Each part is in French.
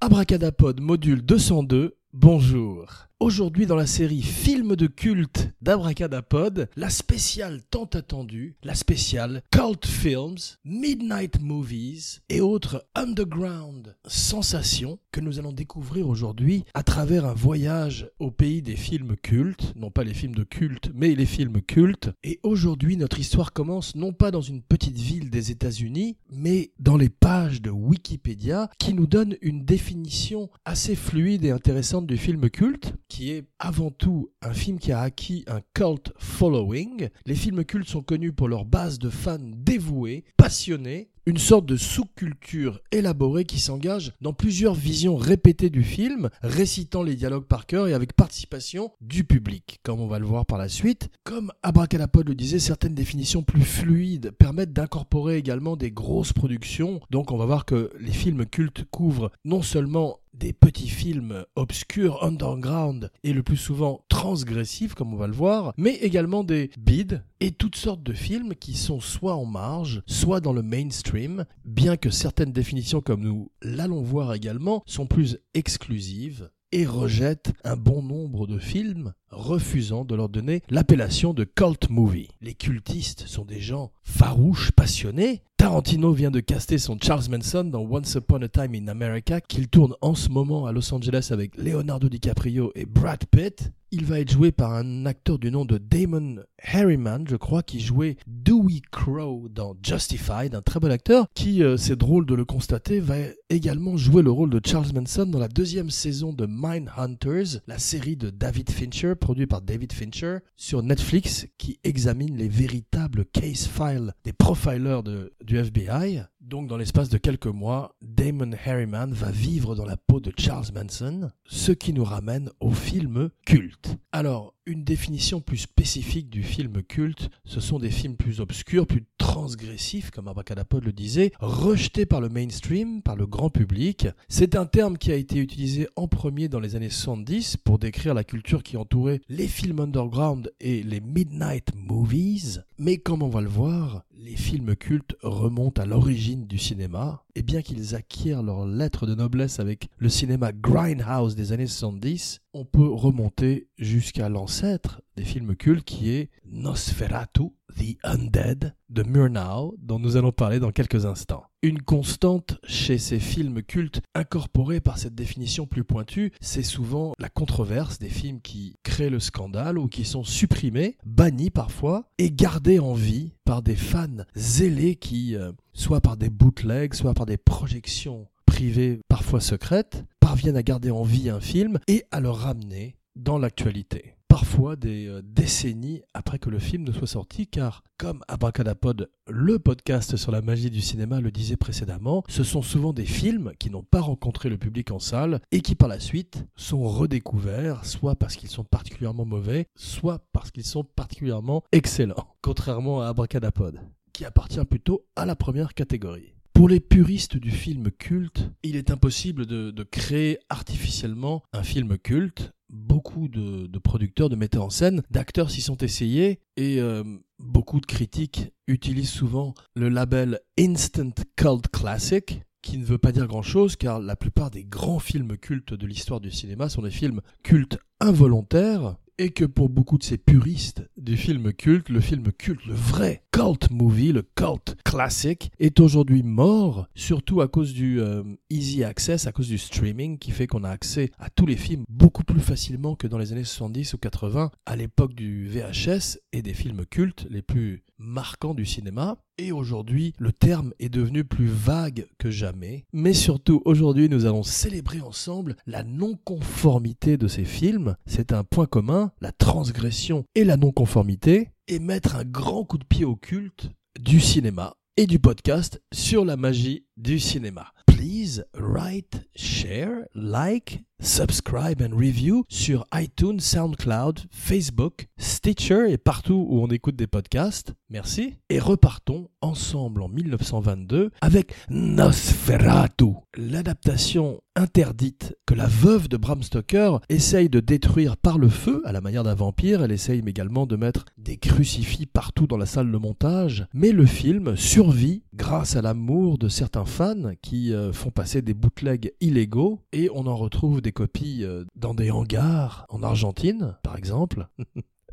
Abracadapod module 202, bonjour. Aujourd'hui dans la série Films de culte d'Abracadapod, la spéciale tant attendue, la spéciale Cult Films, Midnight Movies et autres underground sensations que nous allons découvrir aujourd'hui à travers un voyage au pays des films cultes, non pas les films de culte, mais les films cultes. Et aujourd'hui notre histoire commence non pas dans une petite ville des États-Unis, mais dans les pages de Wikipédia qui nous donnent une définition assez fluide et intéressante du film culte qui est avant tout un film qui a acquis un cult following. Les films cultes sont connus pour leur base de fans dévoués, passionnés, une sorte de sous-culture élaborée qui s'engage dans plusieurs visions répétées du film, récitant les dialogues par cœur et avec participation du public, comme on va le voir par la suite. Comme Abracadapod le disait, certaines définitions plus fluides permettent d'incorporer également des grosses productions, donc on va voir que les films cultes couvrent non seulement des petits films obscurs, underground et le plus souvent transgressifs, comme on va le voir, mais également des bids et toutes sortes de films qui sont soit en marge, soit dans le mainstream, bien que certaines définitions, comme nous l'allons voir également, sont plus exclusives et rejettent un bon nombre de films, refusant de leur donner l'appellation de cult movie. Les cultistes sont des gens farouches, passionnés. Tarantino vient de caster son Charles Manson dans Once Upon a Time in America, qu'il tourne en ce moment à Los Angeles avec Leonardo DiCaprio et Brad Pitt. Il va être joué par un acteur du nom de Damon Harriman, je crois, qui jouait Dewey Crow dans Justified, un très bon acteur, qui, euh, c'est drôle de le constater, va également jouer le rôle de Charles Manson dans la deuxième saison de Mindhunters, la série de David Fincher, produite par David Fincher, sur Netflix, qui examine les véritables case files des profilers de, FBI. Donc, dans l'espace de quelques mois, Damon Harriman va vivre dans la peau de Charles Manson, ce qui nous ramène au film culte. Alors, une définition plus spécifique du film culte, ce sont des films plus obscurs, plus transgressifs, comme Abracadapod le disait, rejetés par le mainstream, par le grand public. C'est un terme qui a été utilisé en premier dans les années 70 pour décrire la culture qui entourait les films underground et les midnight movies. Mais comme on va le voir, les films cultes remontent à l'origine du cinéma, et bien qu'ils acquièrent leur lettre de noblesse avec le cinéma Grindhouse des années 70, on peut remonter jusqu'à l'ancêtre des films cultes qui est Nosferatu, The Undead de Murnau, dont nous allons parler dans quelques instants. Une constante chez ces films cultes incorporés par cette définition plus pointue, c'est souvent la controverse des films qui créent le scandale ou qui sont supprimés, bannis parfois, et gardés en vie des fans zélés qui, euh, soit par des bootlegs, soit par des projections privées parfois secrètes, parviennent à garder en vie un film et à le ramener dans l'actualité parfois des euh, décennies après que le film ne soit sorti, car comme Abracadapod, le podcast sur la magie du cinéma le disait précédemment, ce sont souvent des films qui n'ont pas rencontré le public en salle et qui par la suite sont redécouverts, soit parce qu'ils sont particulièrement mauvais, soit parce qu'ils sont particulièrement excellents, contrairement à Abracadapod, qui appartient plutôt à la première catégorie. Pour les puristes du film culte, il est impossible de, de créer artificiellement un film culte beaucoup de, producteurs, de metteurs en scène, d'acteurs s'y sont essayés et euh, beaucoup de critiques utilisent souvent le label Instant Cult Classic qui ne veut pas dire grand-chose car la plupart des grands films cultes de l'histoire du cinéma sont des films cultes involontaires et que pour beaucoup de ces puristes du film culte, le film culte, le vrai cult movie, le cult classique, est aujourd'hui mort, surtout à cause du euh, easy access, à cause du streaming, qui fait qu'on a accès à tous les films beaucoup plus facilement que dans les années 70 ou 80, à l'époque du VHS et des films cultes les plus marquants du cinéma. Et aujourd'hui, le terme est devenu plus vague que jamais. Mais surtout, aujourd'hui, nous allons célébrer ensemble la non-conformité de ces films. C'est un point commun, la transgression et la non-conformité et mettre un grand coup de pied au culte du cinéma et du podcast sur la magie du cinéma. Please write, share, like, subscribe and review sur iTunes, SoundCloud, Facebook, Stitcher et partout où on écoute des podcasts. Merci. Et repartons ensemble en 1922 avec Nosferatu, l'adaptation interdite que la veuve de Bram Stoker essaye de détruire par le feu, à la manière d'un vampire. Elle essaye également de mettre des crucifix partout dans la salle de montage. Mais le film survit grâce à l'amour de certains fans qui euh, font passer des bootlegs illégaux et on en retrouve des copies euh, dans des hangars en Argentine, par exemple.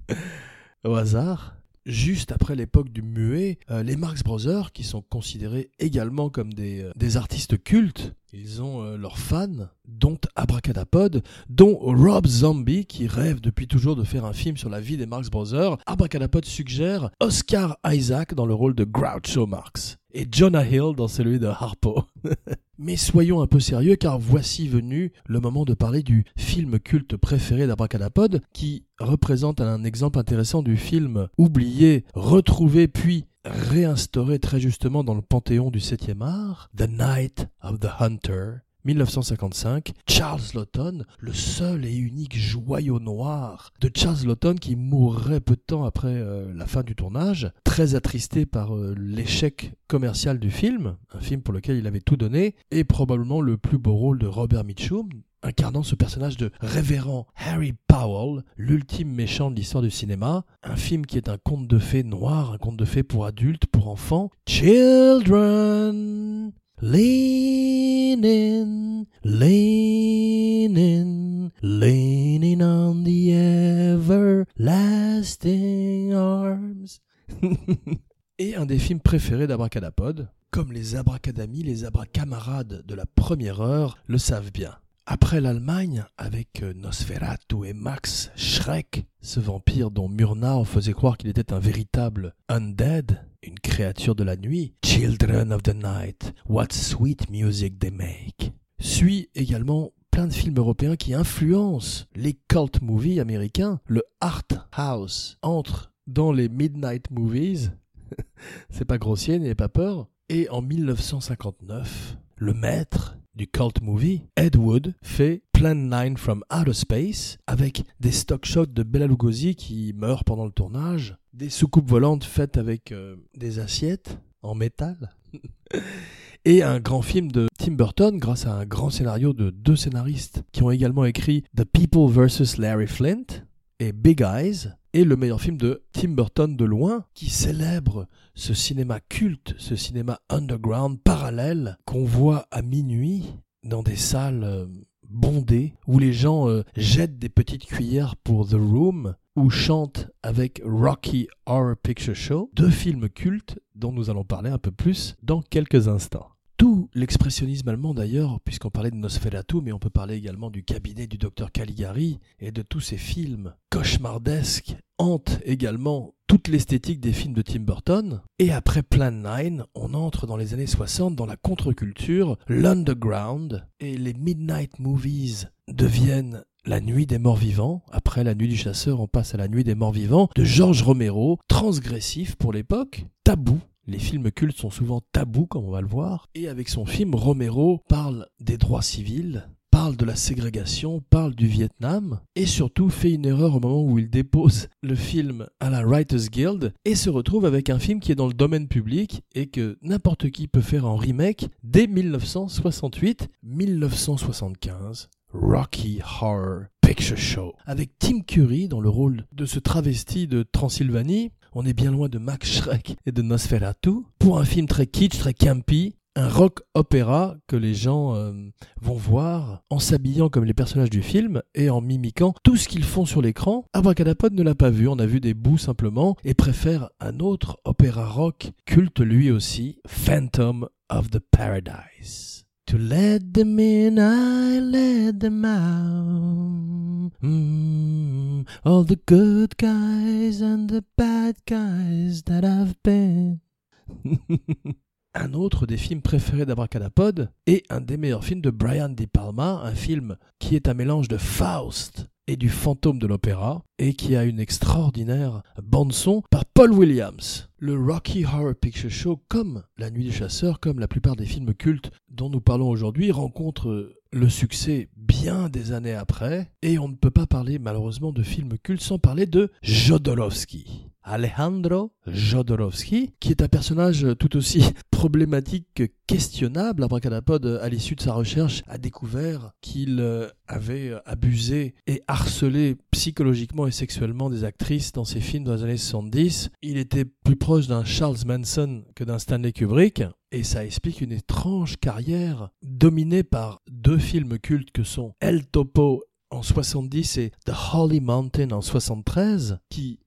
Au hasard juste après l'époque du muet, euh, les Marx Brothers, qui sont considérés également comme des, euh, artistes cultes, ils ont euh, leurs fans, dont Abracadapod, dont Rob Zombie, qui rêve depuis toujours de faire un film sur la vie des Marx Brothers. Abracadapod suggère Oscar Isaac dans le rôle de Groucho Marx et Jonah Hill dans celui de Harpo. Mais soyons un peu sérieux car voici venu le moment de parler du film culte préféré d'Abracadapod qui représente un exemple intéressant du film oublié, retrouvé puis réinstauré très justement dans le panthéon du 7e art, The Night of the Hunter, 1955, Charles Lawton, le seul et unique joyau noir de Charles Lawton qui mourrait peu de temps après euh, la fin du tournage, très attristé par euh, l'échec commercial du film, un film pour lequel il avait tout donné, et probablement le plus beau rôle de Robert Mitchum, incarnant ce personnage de révérend Harry Powell, l'ultime méchant de l'histoire du cinéma, un film qui est un conte de fées noir, un conte de fées pour adultes, pour enfants. Children, lean in, lean in, leaning on the everlasting arms. Et un des films préférés d'Abracadapod, comme les abracadamis, les abracamarades de la première heure le savent bien. Après l'Allemagne, avec euh, Nosferatu et Max Schreck, ce vampire dont Murnau faisait croire qu'il était un véritable undead, une créature de la nuit, Children of the Night, what sweet music they make, suit également plein de films européens qui influencent les cult movies américains. Le art house entre dans les midnight movies, c'est pas grossier, n'ayez pas peur. Et en 1959, le maître du cult movie, Ed Wood fait Plan 9 from Outer Space avec des stock shots de Bela Lugosi qui meurt pendant le tournage, des soucoupes volantes faites avec euh, des assiettes en métal. et un grand film de Tim Burton grâce à un grand scénario de deux scénaristes qui ont également écrit The People vs. Larry Flint et Big Eyes, et le meilleur film de Tim Burton de loin, qui célèbre ce cinéma culte, ce cinéma underground parallèle qu'on voit à minuit dans des salles euh, bondées où les gens euh, jettent des petites cuillères pour The Room ou chantent avec Rocky Horror Picture Show, deux films cultes dont nous allons parler un peu plus dans quelques instants l'expressionnisme allemand d'ailleurs, puisqu'on parlait de Nosferatu, mais on peut parler également du cabinet du docteur Caligari et de tous ces films cauchemardesques, hantent également toute l'esthétique des films de Tim Burton. Et après Plan 9, on entre dans les années 60 dans la contre-culture, l'underground, et les midnight movies deviennent la nuit des morts vivants. Après la nuit du chasseur, on passe à la nuit des morts vivants de George Romero, transgressif pour l'époque, tabou les films cultes sont souvent tabous, comme on va le voir. Et avec son film, Romero parle des droits civils, parle de la ségrégation, parle du Vietnam, et surtout fait une erreur au moment où il dépose le film à la Writers Guild, et se retrouve avec un film qui est dans le domaine public, et que n'importe qui peut faire en remake dès 1968-1975. Rocky Horror Avec Tim Curry dans le rôle de ce travesti de Transylvanie, on est bien loin de Max Schreck et de Nosferatu. Pour un film très kitsch, très campy, un rock opéra que les gens euh, vont voir en s'habillant comme les personnages du film et en mimiquant tout ce qu'ils font sur l'écran. Abracadapod ne l'a pas vu, on a vu des bouts simplement et préfère un autre opéra rock culte lui aussi, Phantom of the Paradise. To let them in, I let them out. Mm, all the good guys and the bad guys that I've been. un autre des films préférés d'Abracadapod et un des meilleurs films de Brian De Palma, un film qui est un mélange de Faust et du fantôme de l'opéra, et qui a une extraordinaire bande-son par Paul Williams. Le Rocky Horror Picture Show, comme La Nuit des Chasseurs, comme la plupart des films cultes dont nous parlons aujourd'hui, rencontre le succès bien des années après, et on ne peut pas parler malheureusement de films cultes sans parler de Jodorowsky. Alejandro Jodorowsky, qui est un personnage tout aussi problématique que questionnable. Abracadapod, à l'issue de sa recherche, a découvert qu'il euh, avait abusé et harcelé psychologiquement et sexuellement des actrices dans ses films dans les années 70. Il était plus proche d'un Charles Manson que d'un Stanley Kubrick. Et ça explique une étrange carrière dominée par deux films cultes que sont El Topo en 70 et The Holy Mountain en 73, qui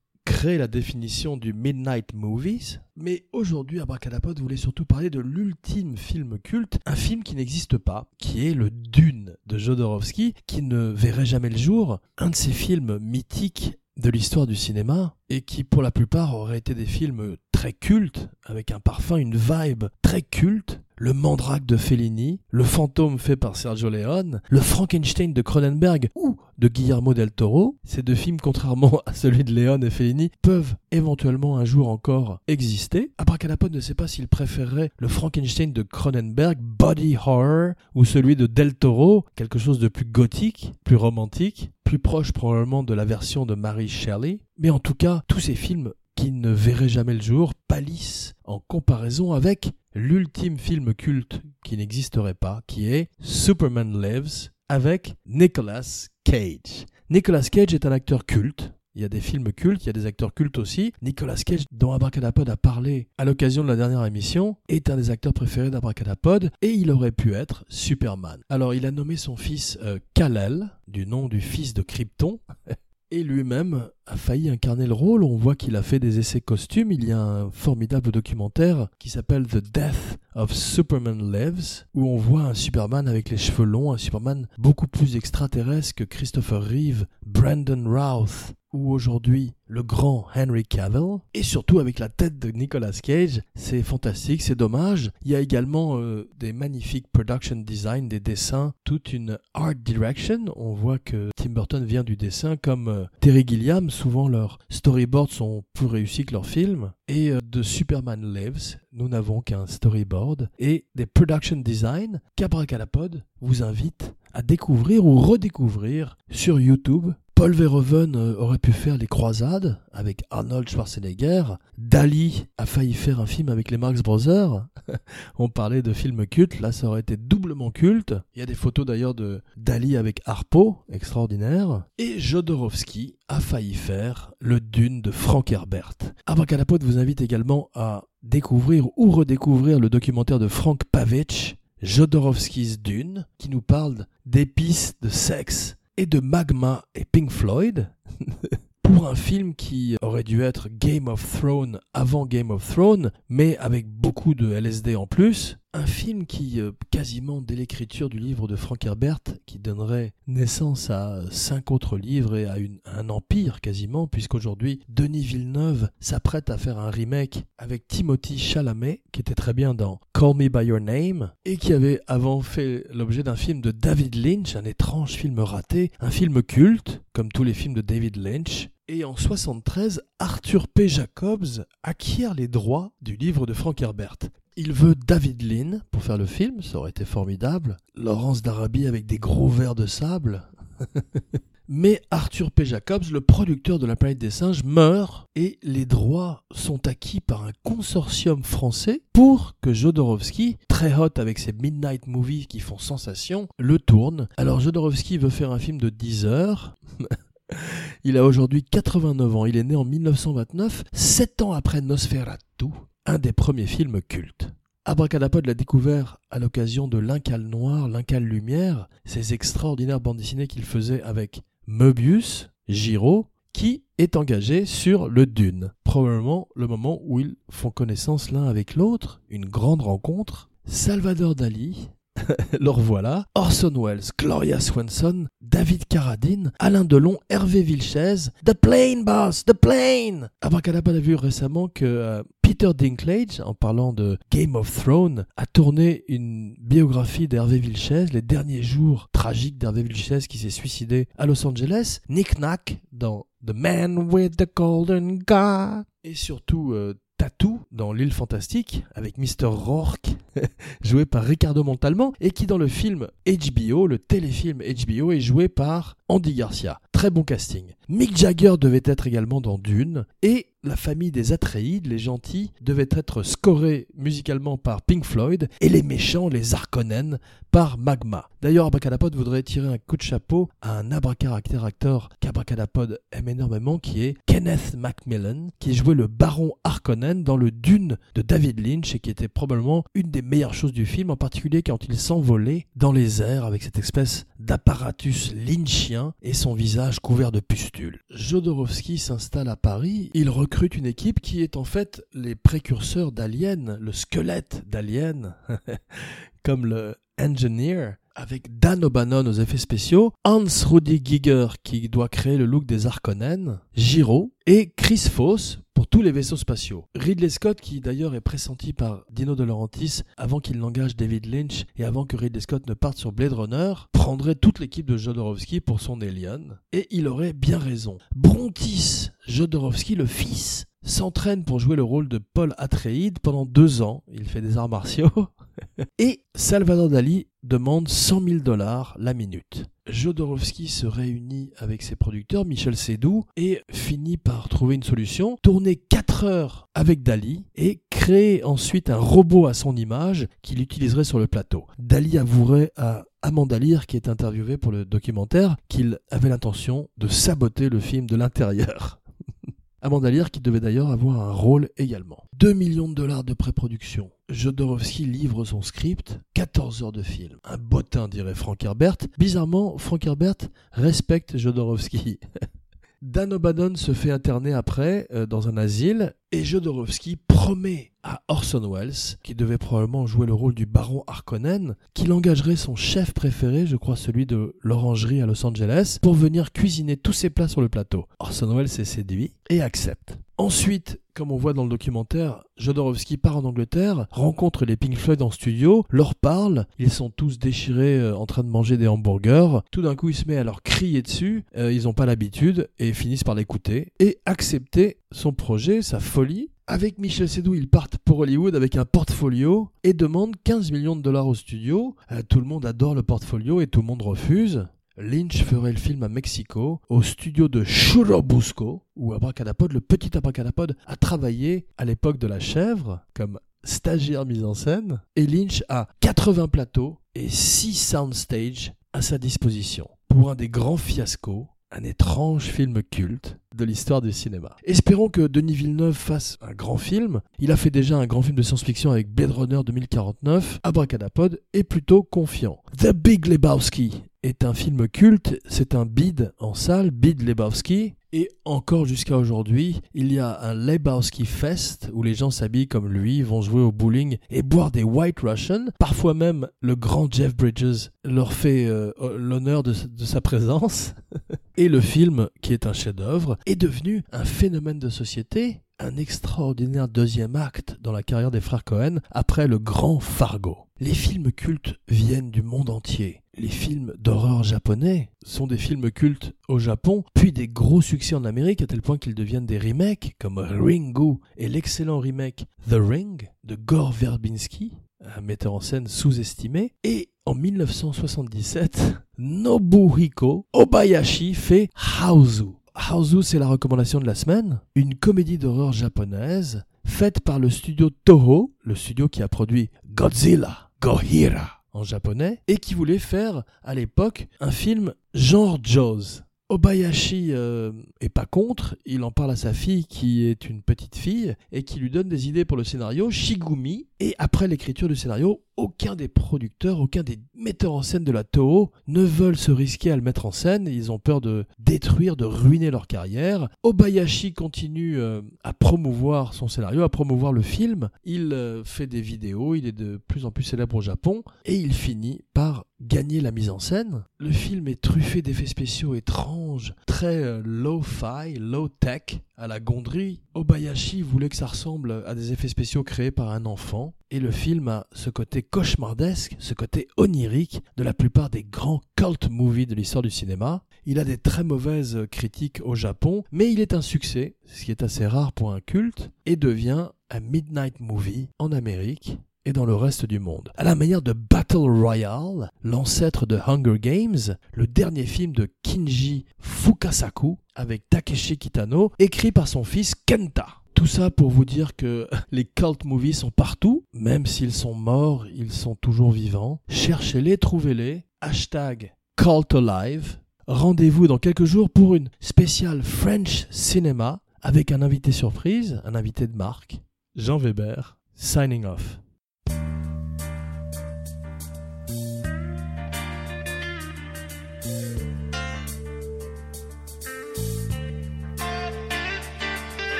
la définition du Midnight Movies. Mais aujourd'hui, Abracadapod voulait surtout parler de l'ultime film culte, un film qui n'existe pas, qui est le Dune de Jodorowsky, qui ne verrait jamais le jour, un de ces films mythiques de l'histoire du cinéma et qui pour la plupart auraient été des films très cultes avec un parfum, une vibe très culte le Mandrake de Fellini, Le Fantôme fait par Sergio Leone, Le Frankenstein de Cronenberg ou de Guillermo del Toro. Ces deux films, contrairement à celui de Leone et Fellini, peuvent éventuellement un jour encore exister. Abracadapod ne sait pas s'il préférerait le Frankenstein de Cronenberg, body horror, ou celui de del Toro, quelque chose de plus gothique, plus romantique, plus proche probablement de la version de Mary Shelley. Mais en tout cas, tous ces films qui ne verraient jamais le jour pâlissent en comparaison avec l'ultime film culte qui n'existerait pas, qui est Superman Lives avec Nicolas Cage. Nicolas Cage est un acteur culte. Il y a des films cultes, il y a des acteurs cultes aussi. Nicolas Cage, dont Abracadapod a parlé à l'occasion de la dernière émission, est un des acteurs préférés d'Abracadapod et il aurait pu être Superman. Alors il a nommé son fils euh, Kal-El, du nom du fils de Krypton. et lui-même a failli incarner le rôle. On voit qu'il a fait des essais costumes. Il y a un formidable documentaire qui s'appelle The Death of Superman Lives, où on voit un Superman avec les cheveux longs, un Superman beaucoup plus extraterrestre que Christopher Reeve, Brandon Routh ou aujourd'hui le grand Henry Cavill, et surtout avec la tête de Nicolas Cage. C'est fantastique, c'est dommage. Il y a également euh, des magnifiques production design, des dessins, toute une art direction. On voit que Tim Burton vient du dessin comme euh, Terry Gilliam. Souvent leurs storyboards sont plus réussis que leurs films. Et euh, de Superman Lives, nous n'avons qu'un storyboard et des production design qu'Abracadapod vous invite à découvrir ou redécouvrir sur YouTube Paul Verhoeven euh, aurait pu faire Les Croisades avec Arnold Schwarzenegger. Dali a failli faire un film avec les Marx Brothers. On parlait de films cultes, là ça aurait été doublement culte. Il y a des photos d'ailleurs de Dali avec Harpo, extraordinaire. Et Jodorowsky a failli faire le Dune de Frank Herbert. Abracadapod vous invite également à découvrir ou redécouvrir le documentaire de Frank Pavich, Jodorowsky's Dune, qui nous parle d'épices, de sexe, et de Magma et Pink Floyd pour un film qui aurait dû être Game of Thrones avant Game of Thrones, mais avec beaucoup de LSD en plus. Un film qui, euh, quasiment dès l'écriture du livre de Frank Herbert, qui donnerait naissance à cinq autres livres et à, un empire quasiment, puisqu'aujourd'hui Denis Villeneuve s'apprête à faire un remake avec Timothy Chalamet, qui était très bien dans Call Me By Your Name, et qui avait avant fait l'objet d'un film de David Lynch, un étrange film raté, un film culte, comme tous les films de David Lynch, et en 73, Arthur P. Jacobs acquiert les droits du livre de Frank Herbert. Il veut David Lean pour faire le film, ça aurait été formidable. Laurence d'Arabie avec des gros verres de sable. Mais Arthur P. Jacobs, le producteur de La planète des singes, meurt et les droits sont acquis par un consortium français pour que Jodorowsky, très hot avec ses Midnight Movies qui font sensation, le tourne. Alors Jodorowsky veut faire un film de 10 heures. Il a aujourd'hui 89 ans, il est né en 1929, 7 ans après Nosferatu un des premiers films cultes. Abracadapod l'a découvert à l'occasion de L'Incal Noir, L'Incal Lumière, ces extraordinaires bandes dessinées qu'il faisait avec Möbius, Giraud, qui est engagé sur le Dune. Probablement le moment où ils font connaissance l'un avec l'autre, une grande rencontre. Salvador Dali, le voilà, Orson Welles, Gloria Swanson, David Carradine, Alain Delon, Hervé Vilches, The Plane Boss, The Plane. Abracadabra a vu récemment que euh, Peter Dinklage, en parlant de Game of Thrones, a tourné une biographie d'Hervé Vilches, les derniers jours tragiques d'Hervé Vilches qui s'est suicidé à Los Angeles, Nick Nack dans The Man with the Golden Gun, et surtout euh, Tattoo dans L'île fantastique avec Mr. Rourke, joué par Ricardo Montalban, et qui dans le film HBO, le téléfilm HBO, est joué par Andy Garcia. Très bon casting. Mick Jagger devait être également dans Dune, et la famille des Atreides, les gentils, devait être scorés musicalement par Pink Floyd, et les méchants, les Harkonnen, par Magma. D'ailleurs, Abracadapod voudrait tirer un coup de chapeau à un abracaractère acteur qu'Abracadapod aime énormément, qui est Kenneth Macmillan, qui jouait le baron Harkonnen dans le Dune de David Lynch, et qui était probablement une des meilleures choses du film, en particulier quand il s'envolait dans les airs avec cette espèce d'apparatus lynchien et son visage couvert de pustules. Jodorowsky s'installe à Paris, il recrute une équipe qui est en fait les précurseurs d'Alien, le squelette d'Alien, comme le Engineer, avec Dan O'Bannon aux effets spéciaux, Hans Rudi Giger qui doit créer le look des Harkonnen, Giro et Chris Foss tous les vaisseaux spatiaux. Ridley Scott qui d'ailleurs est pressenti par Dino De Laurentiis avant qu'il n'engage David Lynch et avant que Ridley Scott ne parte sur Blade Runner, prendrait toute l'équipe de Jodorowsky pour son Alien et il aurait bien raison. Brontis Jodorowsky le fils s'entraîne pour jouer le rôle de Paul Atreides pendant deux ans. Il fait des arts martiaux. Et Salvador Dali demande 100 000 dollars la minute. Jodorowsky se réunit avec ses producteurs, Michel Sédou, et finit par trouver une solution, tourner 4 heures avec Dali et créer ensuite un robot à son image qu'il utiliserait sur le plateau. Dali avouerait à Amanda Lear, qui est interviewé pour le documentaire, qu'il avait l'intention de saboter le film de l'intérieur. Amanda Lear qui devait d'ailleurs avoir un rôle également. 2 millions de dollars de pré-production. Jodorowsky livre son script, 14 heures de film. Un bottin, dirait Frank Herbert. Bizarrement, Frank Herbert respecte Jodorowsky. Dan O'Bannon se fait interner après euh, dans un asile et Jodorowsky promet à Orson Welles, qui devait probablement jouer le rôle du baron Harkonnen, qu'il engagerait son chef préféré, je crois celui de l'orangerie à Los Angeles, pour venir cuisiner tous ses plats sur le plateau. Orson Welles est séduit et accepte. Ensuite, comme on voit dans le documentaire, Jodorowsky part en Angleterre, rencontre les Pink Floyd en studio, leur parle, ils sont tous déchirés euh, en train de manger des hamburgers, tout d'un coup il se met à leur crier dessus, euh, ils n'ont pas l'habitude et finissent par l'écouter et accepter son projet, sa folie. Avec Michel Sédou, ils partent pour Hollywood avec un portfolio et demandent 15 millions de dollars au studio. Euh, tout le monde adore le portfolio et tout le monde refuse. Lynch ferait le film à Mexico, au studio de Churubusco, où Abracadapod, le petit Abracadapod, a travaillé à l'époque de la chèvre comme stagiaire mise en scène. Et Lynch a 80 plateaux et 6 soundstages à sa disposition. Pour un des grands fiascos, un étrange film culte de l'histoire du cinéma. Espérons que Denis Villeneuve fasse un grand film. Il a fait déjà un grand film de science-fiction avec Blade Runner 2049. Abracadapod est plutôt confiant. The Big Lebowski est un film culte, c'est un bid en salle, Bid Lebowski, et encore jusqu'à aujourd'hui, il y a un Lebowski Fest où les gens s'habillent comme lui, vont jouer au bowling et boire des White Russian. Parfois même, le grand Jeff Bridges leur fait euh, l'honneur de, de sa présence. et le film, qui est un chef-d'œuvre, est devenu un phénomène de société un extraordinaire deuxième acte dans la carrière des frères Cohen après le grand Fargo. Les films cultes viennent du monde entier. Les films d'horreur japonais sont des films cultes au Japon, puis des gros succès en Amérique à tel point qu'ils deviennent des remakes comme Ringu et l'excellent remake The Ring de Gore Verbinski, un metteur en scène sous-estimé. Et en 1977, Nobuhiko Obayashi fait Haozu. Haozu, c'est la recommandation de la semaine. Une comédie d'horreur japonaise faite par le studio Toho, le studio qui a produit Godzilla, Gohira en japonais, et qui voulait faire à l'époque un film genre Jaws. Obayashi euh, est pas contre, il en parle à sa fille qui est une petite fille et qui lui donne des idées pour le scénario, Shigumi, et après l'écriture du scénario, aucun des producteurs, aucun des metteurs en scène de la Toho ne veulent se risquer à le mettre en scène. Ils ont peur de détruire, de ruiner leur carrière. Obayashi continue euh, à promouvoir son scénario, à promouvoir le film. Il euh, fait des vidéos, il est de plus en plus célèbre au Japon et il finit par gagner la mise en scène. Le film est truffé d'effets spéciaux étranges, très euh, low-fi, low-tech, à la gondrie, Obayashi voulait que ça ressemble à des effets spéciaux créés par un enfant, et le film a ce côté cauchemardesque, ce côté onirique de la plupart des grands cult movies de l'histoire du cinéma. Il a des très mauvaises critiques au Japon, mais il est un succès, ce qui est assez rare pour un culte, et devient un midnight movie en Amérique et dans le reste du monde. À la manière de Battle Royale, l'ancêtre de Hunger Games, le dernier film de Kinji Fukasaku avec Takeshi Kitano, écrit par son fils Kenta. Tout ça pour vous dire que les cult movies sont partout, même s'ils sont morts, ils sont toujours vivants. Cherchez-les, trouvez-les. Hashtag Cult Alive. Rendez-vous dans quelques jours pour une spéciale French Cinema avec un invité surprise, un invité de marque, Jean Weber, signing off.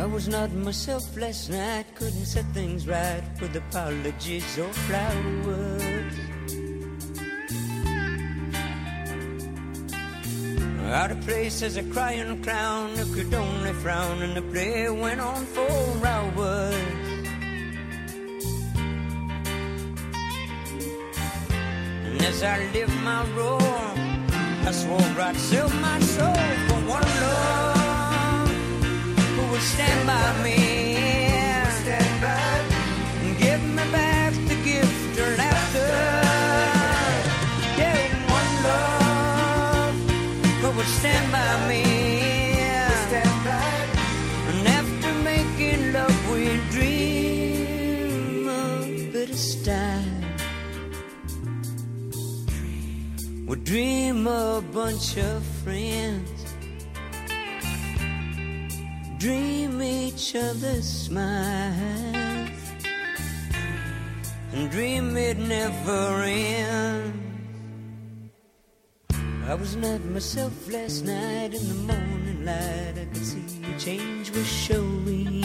I was not myself last night, couldn't set things right with apologies or flowers. Out of place as a crying clown who could only frown, and the play went on for hours. And as I lived my role, I swore I'd sell my soul for one love stand by me. Stand by give me back the gift of laughter. Yeah, one love who would stand by me. Stand by. And after making love, we dream of time. We dream a bunch of friends dream each other's smiles and dream it never ends. I was not myself last night in the morning light. I could see a change was showing.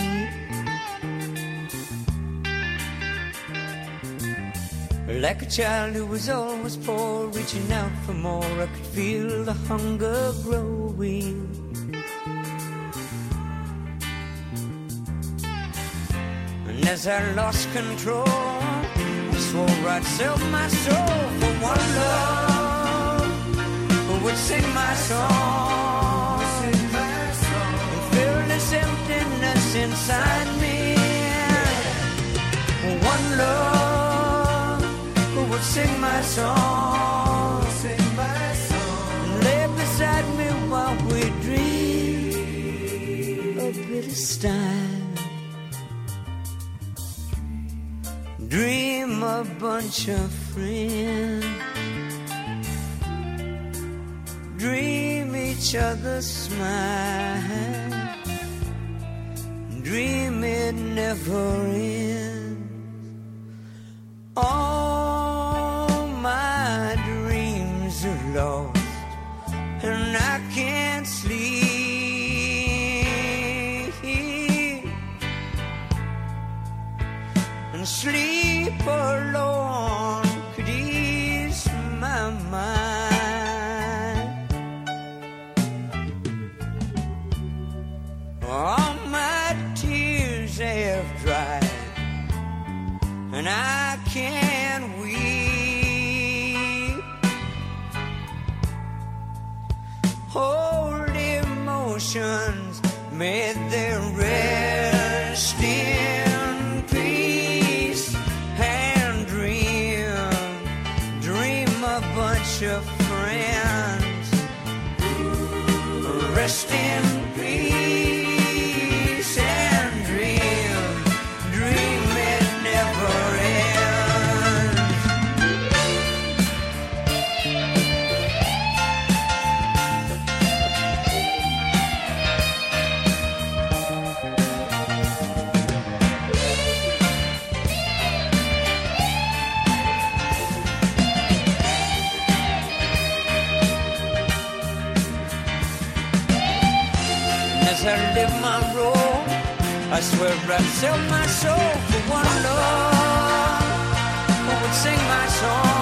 Like a child who was always poor, reaching out for more, I could feel the hunger growing. As I lost control, I swore I'd sell my soul for one love who would sing my song, and fill this emptiness inside me. For one love who would sing my song, lay beside me while we dream of bitter time. Dream a bunch of friends. Dream each other's smile. Dream it never ends. All I swear I'd sell my soul for one love. Who would sing my song